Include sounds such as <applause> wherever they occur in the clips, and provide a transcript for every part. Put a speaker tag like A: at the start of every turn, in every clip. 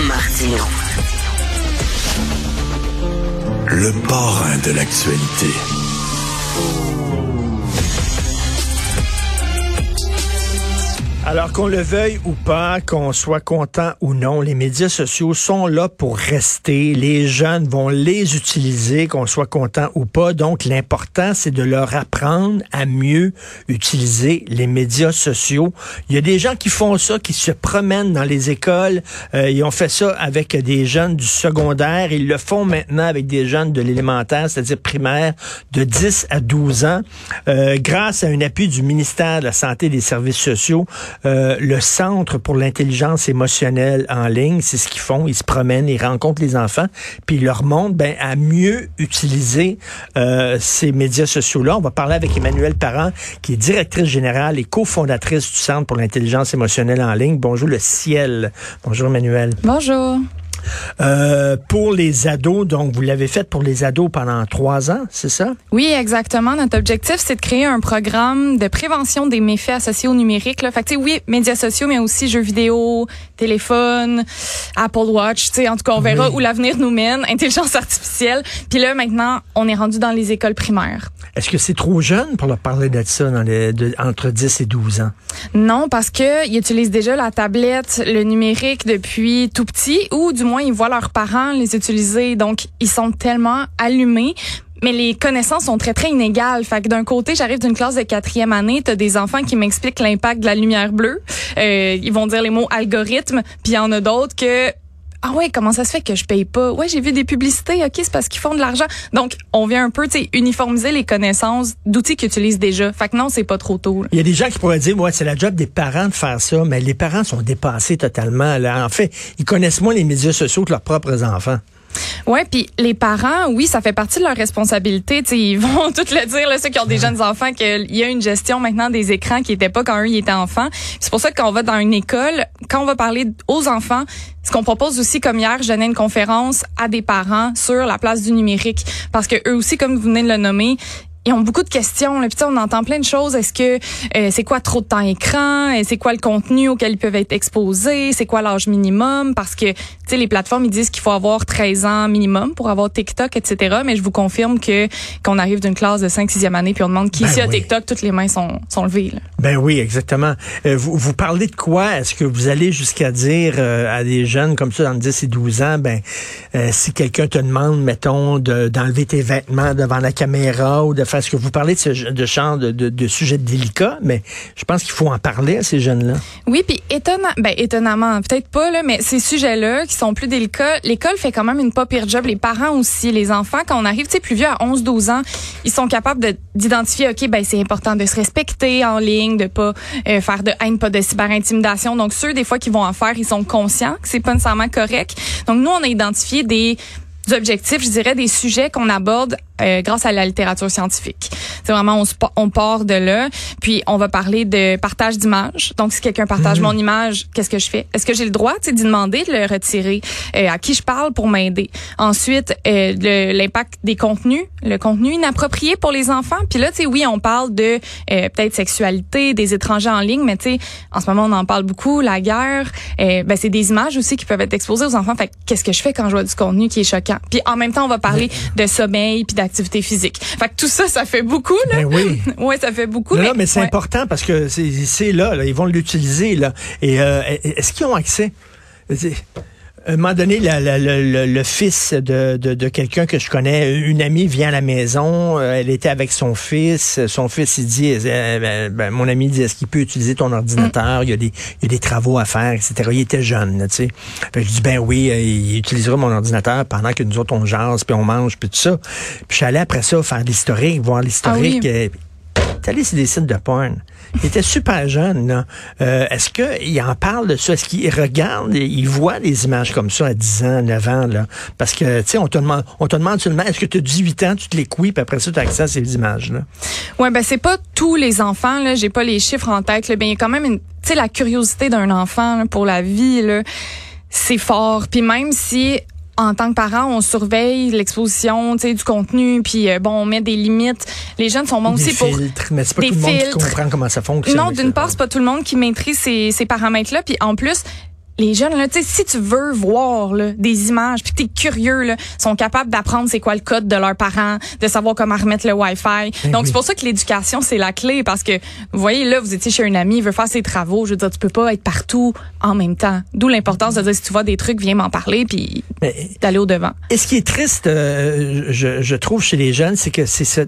A: Martino.
B: Le parrain de l'actualité.
C: Alors qu'on le veuille ou pas, qu'on soit content ou non, les médias sociaux sont là pour rester. Les jeunes vont les utiliser, qu'on soit content ou pas. Donc l'important, c'est de leur apprendre à mieux utiliser les médias sociaux. Il y a des gens qui font ça, qui se promènent dans les écoles. Euh, ils ont fait ça avec des jeunes du secondaire. Ils le font maintenant avec des jeunes de l'élémentaire, c'est-à-dire primaire, de 10 à 12 ans. Euh, grâce à un appui du ministère de la Santé et des Services sociaux, euh, le Centre pour l'intelligence émotionnelle en ligne, c'est ce qu'ils font. Ils se promènent, ils rencontrent les enfants, puis ils leur montrent ben, à mieux utiliser euh, ces médias sociaux-là. On va parler avec Emmanuel Parent, qui est directrice générale et cofondatrice du Centre pour l'intelligence émotionnelle en ligne. Bonjour le ciel. Bonjour Emmanuel.
D: Bonjour.
C: Euh, pour les ados, donc vous l'avez fait pour les ados pendant trois ans, c'est ça?
D: Oui, exactement. Notre objectif, c'est de créer un programme de prévention des méfaits associés au numérique. Là. Fait que, oui, médias sociaux, mais aussi jeux vidéo, téléphone, Apple Watch. sais, en tout cas, on verra où l'avenir nous mène, intelligence artificielle. Puis là, maintenant, on est rendu dans les écoles primaires.
C: Est-ce que c'est trop jeune pour leur parler de ça dans les, entre 10 et 12 ans?
D: Non, parce que ils utilisent déjà la tablette, le numérique depuis tout petit, ou du moins ils voient leurs parents les utiliser, donc ils sont tellement allumés mais les connaissances sont très, très inégales. Fait que d'un côté, j'arrive d'une classe de quatrième année, t'as des enfants qui m'expliquent l'impact de la lumière bleue. Euh, ils vont dire les mots algorithme, puis il y en a d'autres que ah ouais, comment ça se fait que je paye pas? Ouais, j'ai vu des publicités. OK, c'est parce qu'ils font de l'argent. Donc, on vient un peu, uniformiser les connaissances d'outils qu'ils utilisent déjà. Fait que non, c'est pas trop tôt.
C: Il y a des gens qui pourraient dire, ouais, c'est la job des parents de faire ça, mais les parents sont dépassés totalement. Là. En fait, ils connaissent moins les médias sociaux que leurs propres enfants.
D: Ouais, puis les parents, oui, ça fait partie de leur responsabilité. T'sais, ils vont <laughs> tout le dire, là, ceux qui ont des jeunes enfants, qu'il y a une gestion maintenant des écrans qui n'était pas quand eux ils étaient enfants. C'est pour ça que quand on va dans une école, quand on va parler aux enfants, ce qu'on propose aussi, comme hier, je donnais une conférence à des parents sur la place du numérique, parce que eux aussi, comme vous venez de le nommer, ils ont beaucoup de questions. Là. Puis, on entend plein de choses. Est-ce que euh, c'est quoi trop de temps écran? C'est quoi le contenu auquel ils peuvent être exposés? C'est quoi l'âge minimum? Parce que sais, les plateformes, ils disent qu'il faut avoir 13 ans minimum pour avoir TikTok, etc. Mais je vous confirme que qu'on arrive d'une classe de 5 6e année puis on demande qui ben a TikTok, toutes les mains sont, sont levées. Là.
C: Ben oui, exactement. Euh, vous, vous parlez de quoi? Est-ce que vous allez jusqu'à dire euh, à des jeunes comme ça, dans 10 et 12 ans, ben euh, si quelqu'un te demande, mettons, d'enlever tes vêtements devant la caméra ou de faire ce que vous parlez de ce de genre de, de, de délicats, mais je pense qu'il faut en parler à ces jeunes-là.
D: Oui, puis étonnant, ben étonnamment, peut-être pas là, mais ces sujets-là qui sont plus délicats. L'école fait quand même une pas pire job. Les parents aussi, les enfants, quand on arrive, tu sais, plus vieux à 11, 12 ans, ils sont capables d'identifier, OK, ben, c'est important de se respecter en ligne, de pas euh, faire de haine, pas de cyberintimidation. Donc, ceux, des fois, qui vont en faire, ils sont conscients que c'est pas nécessairement correct. Donc, nous, on a identifié des objectifs, je dirais, des sujets qu'on aborde euh, grâce à la littérature scientifique. C'est vraiment on, on part de là, puis on va parler de partage d'images. Donc si quelqu'un partage mhm. mon image, qu'est-ce que je fais? Est-ce que j'ai le droit, tu d'y demander de le retirer? Euh, À qui je parle pour m'aider? Ensuite, euh, l'impact des contenus, le contenu inapproprié pour les enfants. Puis là, tu sais, oui, on parle de peut-être sexualité, des étrangers en ligne, mais tu sais, en ce moment on en parle beaucoup, la guerre. ben c'est des images aussi qui peuvent être exposées aux enfants. Fait qu'est-ce que je fais quand je vois du contenu qui est choquant? Puis en même temps, on va parler de sommeil puis activité physique. Fait que tout ça, ça fait beaucoup. Là.
C: Ben oui. <laughs>
D: ouais, ça fait beaucoup.
C: Non, mais, c'est important parce que c'est là, là, ils vont l'utiliser là. Et euh, est-ce qu'ils ont accès? À un moment donné, le, fils de, de, quelqu'un que je connais, une amie vient à la maison, euh, elle était avec son fils, son fils il dit, euh, ben, ben, mon ami dit, est-ce qu'il peut utiliser ton ordinateur, il, y a des, il y a des travaux à faire, etc. Il était jeune, tu sais. je dis, ben oui, euh, il utilisera mon ordinateur pendant que nous autres on jase, puis on mange, puis tout ça. Puis je suis allé après ça faire l'historique, voir l'historique. Ah allé sur des sites de porn. Il était super jeune. Là. Euh, est-ce qu'il en parle de ça? Est-ce qu'il regarde, il voit des images comme ça à 10 ans, 9 ans? Là? Parce que, tu sais, on te demande, on te demande seulement, est-ce que tu as 18 ans, tu te les couilles, puis après ça, tu as accès à ces images-là?
D: Oui, ben c'est pas tous les enfants, là. J'ai pas les chiffres en tête. Là. Ben, il y a quand même une, tu sais, la curiosité d'un enfant pour la vie, là c'est fort. Puis même si en tant que parent, on surveille l'exposition, tu sais, du contenu, puis euh, bon, on met des limites. Les jeunes sont bons aussi pour
C: filtres, mais c'est pas tout le monde qui comprend comment ça fonctionne.
D: Non, d'une part, c'est pas tout le monde qui maîtrise ces, ces paramètres-là, puis en plus, les jeunes, là, si tu veux voir là, des images, puis que tu es curieux, là, sont capables d'apprendre c'est quoi le code de leurs parents, de savoir comment remettre le Wi-Fi.
C: Ben
D: Donc,
C: oui.
D: c'est pour ça que l'éducation, c'est la clé, parce que, vous voyez, là, vous étiez chez un ami, il veut faire ses travaux, je veux dire, tu peux pas être partout en même temps. D'où l'importance de dire, si tu vois des trucs, viens m'en parler, puis d'aller au-devant.
C: Et ce qui est triste, euh, je, je trouve, chez les jeunes, c'est que c'est ce,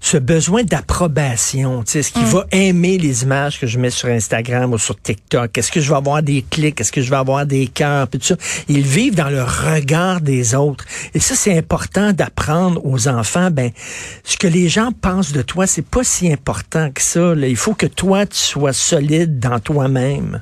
C: ce besoin d'approbation. Tu sais, Est-ce qu'il va aimer les images que je mets sur Instagram ou sur TikTok? Est-ce que je vais avoir des clics? Est-ce que je vais avoir des cœurs? Puis tout ça. Ils vivent dans le regard des autres. Et ça, c'est important d'apprendre aux enfants. Ben, ce que les gens pensent de toi, c'est pas si important que ça. là. Il faut que toi, tu sois solide dans toi-même.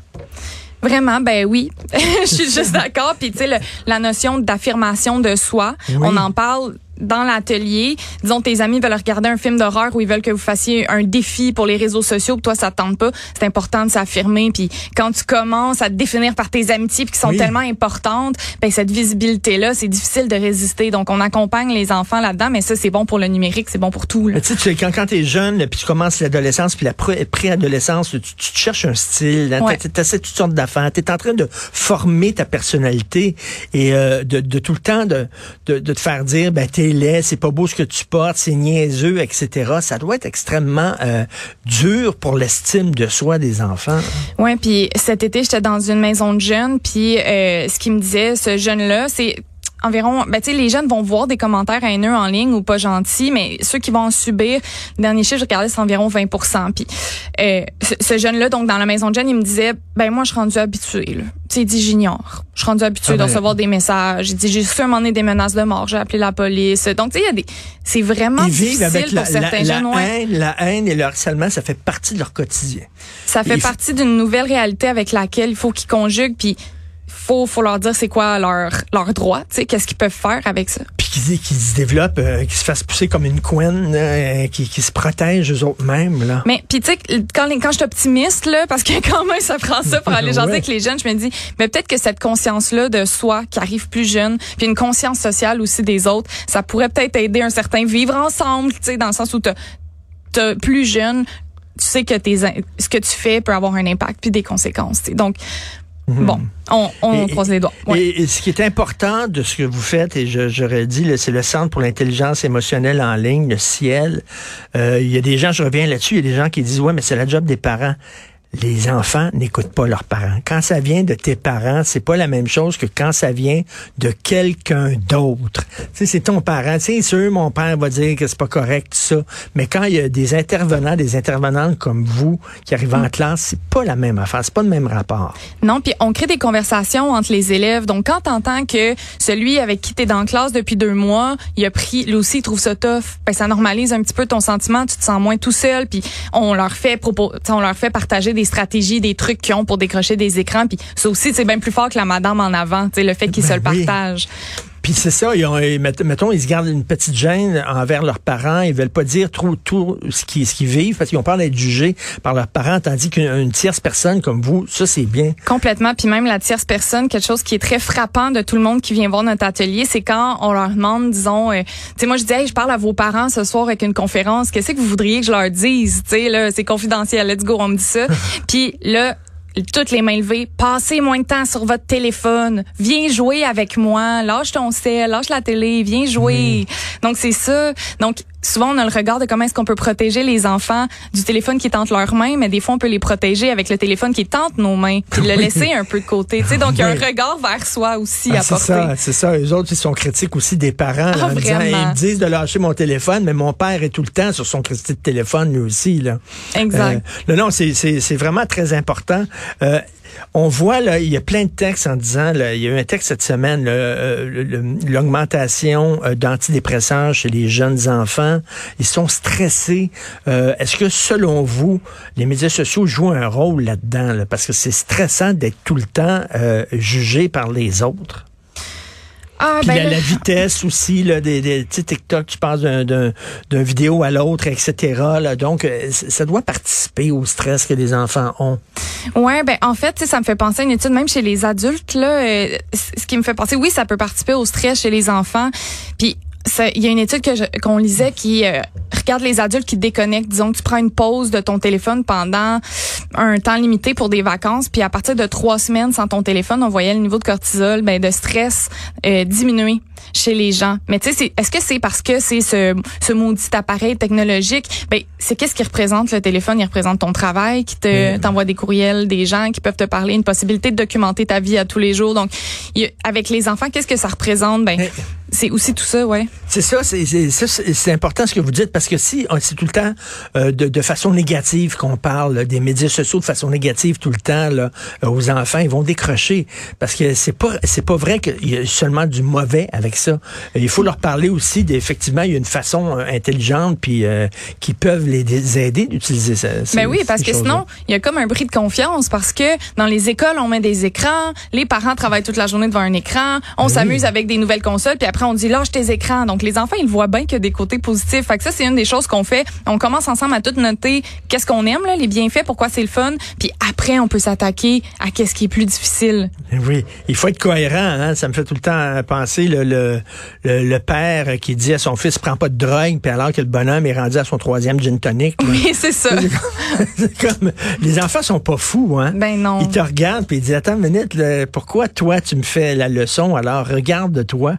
D: Vraiment, ben oui, <laughs> je suis juste d'accord. Puis tu sais, la notion d'affirmation de soi,
C: Oui.
D: on en parle dans l'atelier. Disons, tes amis veulent regarder un film d'horreur ou ils veulent que vous fassiez un défi pour les réseaux sociaux, puis toi, ça te tente pas. C'est important de s'affirmer. Puis quand tu commences à te définir par tes amitiés, puis qui sont
C: Oui.
D: tellement importantes, ben cette visibilité-là, c'est difficile de résister. Donc, on accompagne les enfants là-dedans, mais ça, c'est bon pour le numérique, c'est bon pour tout. Là.
C: Tu sais, tu- quand, quand t'es jeune, puis tu commences l'adolescence, puis la pré- préadolescence, tu, tu te cherches un style, hein,
D: Ouais.
C: tu essaies toutes sortes d'affaires, tu es en train de former ta personnalité et euh, de, de tout le temps de, de, de te faire dire, ben t'es laid, c'est pas beau ce que tu portes, c'est niaiseux, etc. Ça doit être extrêmement euh, dur pour l'estime de soi des enfants.
D: Ouais, puis cet été, j'étais dans une maison de jeunes, puis euh, ce qu'il me disait, ce jeune-là, c'est environ, ben tu sais, les jeunes vont voir des commentaires haineux en ligne ou pas gentils, mais ceux qui vont en subir, dernier chiffre, je regardais, c'est environ 20% Puis euh, ce, jeune-là, donc dans la maison de jeunes, il me disait, ben moi, je suis rendu habitué, sais, dit, j'ignore. Je suis rendu habitué
C: Ah
D: de
C: ben.
D: recevoir des messages. Dit, j'ai reçu un moment donné des menaces de mort, j'ai appelé la police. Donc, tu sais, il y a des, c'est vraiment
C: Ils vivent
D: difficile
C: avec
D: pour
C: la, la,
D: certains
C: la
D: jeunes. ouais.
C: haine, la haine et le harcèlement, ça fait partie de leur quotidien.
D: Ça fait
C: faut-
D: partie d'une nouvelle réalité avec laquelle il faut qu'ils conjuguent, puis faut faut leur dire c'est quoi leur leur droit, tu sais, qu'est-ce qu'ils peuvent faire avec ça.
C: puis qu'ils qu'ils se développent, euh, qu'ils se fassent pousser comme une couenne, euh, qui, qui se protègent eux autres mêmes. Là.
D: Mais puis tu sais quand quand je suis optimiste là parce que <laughs> quand même ça prend ça pour aller jaser
C: Ouais.
D: avec les jeunes, je me dis mais peut-être que cette conscience là de soi qui arrive plus jeune, puis une conscience sociale aussi des autres, ça pourrait peut-être aider un certain vivre ensemble, tu sais dans le sens où t'as t'as plus jeune, tu sais que tes ce que tu fais peut avoir un impact puis des conséquences, tu sais. Donc bon, on on
C: Mhm. Et-
D: croise les doigts. Ouais.
C: Et, et ce qui est important de ce que vous faites, et je- j'aurais dit, c'est le Centre pour l'intelligence émotionnelle en ligne, le ciel. Euh, Il y a des gens, je reviens là-dessus, il y a des gens qui disent, ouais, mais c'est la job des parents. Les enfants n'écoutent pas leurs parents. Quand ça vient de tes parents, c'est pas la même chose que quand ça vient de quelqu'un d'autre. C'est ton parent. C'est sûr, mon père va dire que c'est pas correct, ça. Mais quand il y a des intervenants, des intervenantes comme vous qui arrivent en classe, c'est pas la même affaire. C'est pas le même rapport.
D: Non, puis on crée des conversations entre les élèves. Donc, quand t'entends que celui avec qui t'es dans la classe depuis deux mois, il a pris, lui aussi, il trouve ça tough, ben, ça normalise un petit peu ton sentiment, tu te sens moins tout seul, puis on leur fait propos, on leur fait partager des stratégies, des trucs qu'ils ont pour décrocher des écrans, puis ça aussi, c'est bien plus fort que la madame en avant, le fait qu'ils
C: Ben
D: se le
C: oui.
D: partagent.
C: Puis c'est ça, ils ont, mettons, ils se gardent une petite gêne envers leurs parents. Ils veulent pas dire trop tout ce qu'ils ce vivent parce qu'ils ont peur d'être jugés par leurs parents, tandis qu'une une tierce personne comme vous, ça c'est bien.
D: Complètement. Puis même la tierce personne, quelque chose qui est très frappant de tout le monde qui vient voir notre atelier, c'est quand on leur demande, disons, euh, tu sais, moi je dis, hey, je parle à vos parents ce soir avec une conférence. Qu'est-ce que vous voudriez que je leur dise? Tu sais, là, c'est confidentiel. Let's go, on me dit ça. <laughs> Puis là. Toutes les mains levées, passez moins de temps sur votre téléphone, viens jouer avec moi, lâche ton sel, lâche la télé, viens jouer. Donc c'est ça. Donc souvent on a le regard de comment est-ce qu'on peut protéger les enfants du téléphone qui est entre leurs mains, mais des fois on peut les protéger avec le téléphone qui est entre nos mains, puis le
C: Oui.
D: laisser un peu de côté. Tu sais, donc il y a un regard vers soi aussi
C: Ah,
D: à
C: c'est
D: porter.
C: ça, c'est ça. Eux autres, ils sont critiques aussi des parents
D: Ah,
C: en disant, ils me disent de lâcher mon téléphone, mais mon père est tout le temps sur son crédit de téléphone lui aussi là.
D: Exact.
C: Euh, non, non, c'est- c'est c'est vraiment très important. Euh, on voit, là, il y a plein de textes en disant, il y a eu un texte cette semaine, euh, l'augmentation euh, d'antidépresseurs chez les jeunes enfants. Ils sont stressés. Euh, Est-ce que, selon vous, les médias sociaux jouent un rôle là-dedans? là? parce que c'est stressant d'être tout le temps jugé par les autres.
D: Ah,
C: Puis
D: ben
C: la, la vitesse aussi, là, des, des TikTok, tu passes d'un, vidéo à l'autre, etc. Là, donc, euh, ça doit participer au stress que les enfants ont.
D: Ouais, ben en fait, tu sais, ça me fait penser à une étude même chez les adultes là. euh, ce qui me fait penser, oui, ça peut participer au stress chez les enfants. Puis il y a une étude que qu'on lisait qui euh, regarde les adultes qui déconnectent. Disons que tu prends une pause de ton téléphone pendant un temps limité pour des vacances, puis à partir de trois semaines sans ton téléphone, on voyait le niveau de cortisol, ben de stress euh, diminuer chez les gens. Mais tu sais, est-ce que c'est parce que c'est ce, ce maudit appareil technologique? Ben c'est qu'est-ce qui représente le téléphone? Il représente ton travail, qui te t'envoie des courriels, des gens qui peuvent te parler, une possibilité de documenter ta vie à tous les jours. Donc, y avec les enfants, qu'est-ce que ça représente? Ben
C: Mais-
D: c'est aussi tout ça, ouais.
C: C'est ça, c'est important ce que vous dites parce que si on- c'est tout le temps euh, de, de façon négative qu'on parle des médias sociaux de façon négative tout le temps là, euh, aux enfants, ils vont décrocher parce que c'est pas c'est pas vrai qu'il y a seulement du mauvais avec ça. Il faut leur parler aussi d'effectivement il y a une façon euh, intelligente puis euh, qui peuvent les, les aider d'utiliser ça.
D: Mais oui, parce que sinon, il y a comme un bris de confiance parce que dans les écoles, on met des écrans, les parents travaillent toute la journée devant un écran, on s'amuse avec des nouvelles consoles, puis après on dit lâche tes écrans. Donc les enfants, ils voient bien qu'il y a des côtés positifs. Fait que ça, c'est une des choses qu'on fait. On commence ensemble à tout noter qu'est-ce qu'on aime, là, les bienfaits, pourquoi c'est le fun, puis après on peut s'attaquer à qu'est-ce qui est plus difficile.
C: Oui, il faut être cohérent. Hein? Ça me fait tout le temps penser le, le, le, le père qui dit à son fils prends pas de drogue, puis alors que le bonhomme est rendu à son troisième gin tonic. là.
D: Oui, c'est ça. <laughs>
C: C'est comme les enfants sont pas fous, hein.
D: Ben non.
C: Ils te regardent puis ils disent attends une minute, là, pourquoi toi tu me fais la leçon? Alors regarde-toi.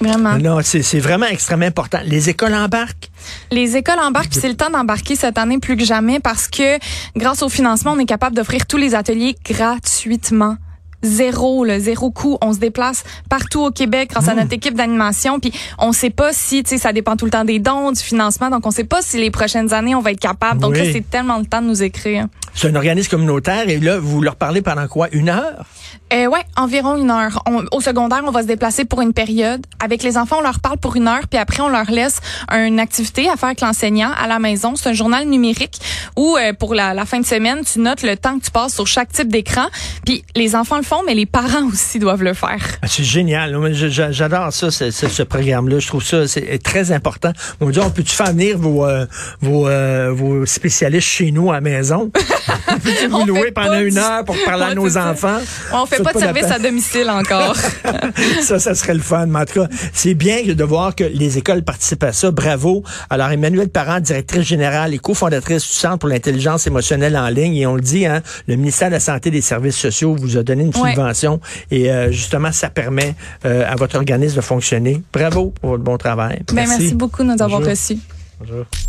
D: Vraiment.
C: Non, c'est c'est vraiment extrêmement important. Les écoles embarquent.
D: Les écoles embarquent, puis c'est le temps d'embarquer cette année plus que jamais parce que grâce au financement, on est capable d'offrir tous les ateliers gratuitement. Zéro, le zéro coût. On se déplace partout au Québec grâce à
C: Mmh.
D: notre équipe d'animation. Puis on sait pas si, tu sais, ça dépend tout le temps des dons, du financement. Donc on sait pas si les prochaines années on va être capable. Donc là, c'est tellement le temps de nous écrire.
C: C'est un organisme communautaire et là vous leur parlez pendant quoi? Une heure?
D: Euh, ouais, environ une heure. On- au secondaire, on va se déplacer pour une période. Avec les enfants, on leur parle pour une heure, puis après, on leur laisse une activité à faire avec l'enseignant à la maison. C'est un journal numérique où, euh, pour la, la fin de semaine, tu notes le temps que tu passes sur chaque type d'écran. Puis les enfants le font, mais les parents <laughs> aussi doivent le faire.
C: Ah, C'est génial. J'adore ça, ce, ce- ce programme-là. Je trouve ça c'est très important. On dit, on peut-tu faire venir vos, euh, vos, euh, vos spécialistes chez nous à la maison? <laughs> <laughs> Peux-tu vous
D: On
C: louer
D: fait pas
C: pendant une heure pour parler à nos enfants?
D: On fait pas de service à domicile encore. <laughs>
C: ça, ça serait le fun. Mais en tout cas, c'est bien de voir que les écoles participent à ça. Bravo. Alors, Emmanuel Parent, directrice générale et cofondatrice du Centre pour l'intelligence émotionnelle en ligne. Et on le dit, hein, le ministère de la Santé et des Services sociaux vous a donné une
D: Ouais.
C: subvention. Et euh, justement, ça permet euh, à votre organisme de fonctionner. Bravo pour votre bon travail.
D: Ben, merci beaucoup de nous avoir
C: Bonjour.
D: reçus.
C: Bonjour.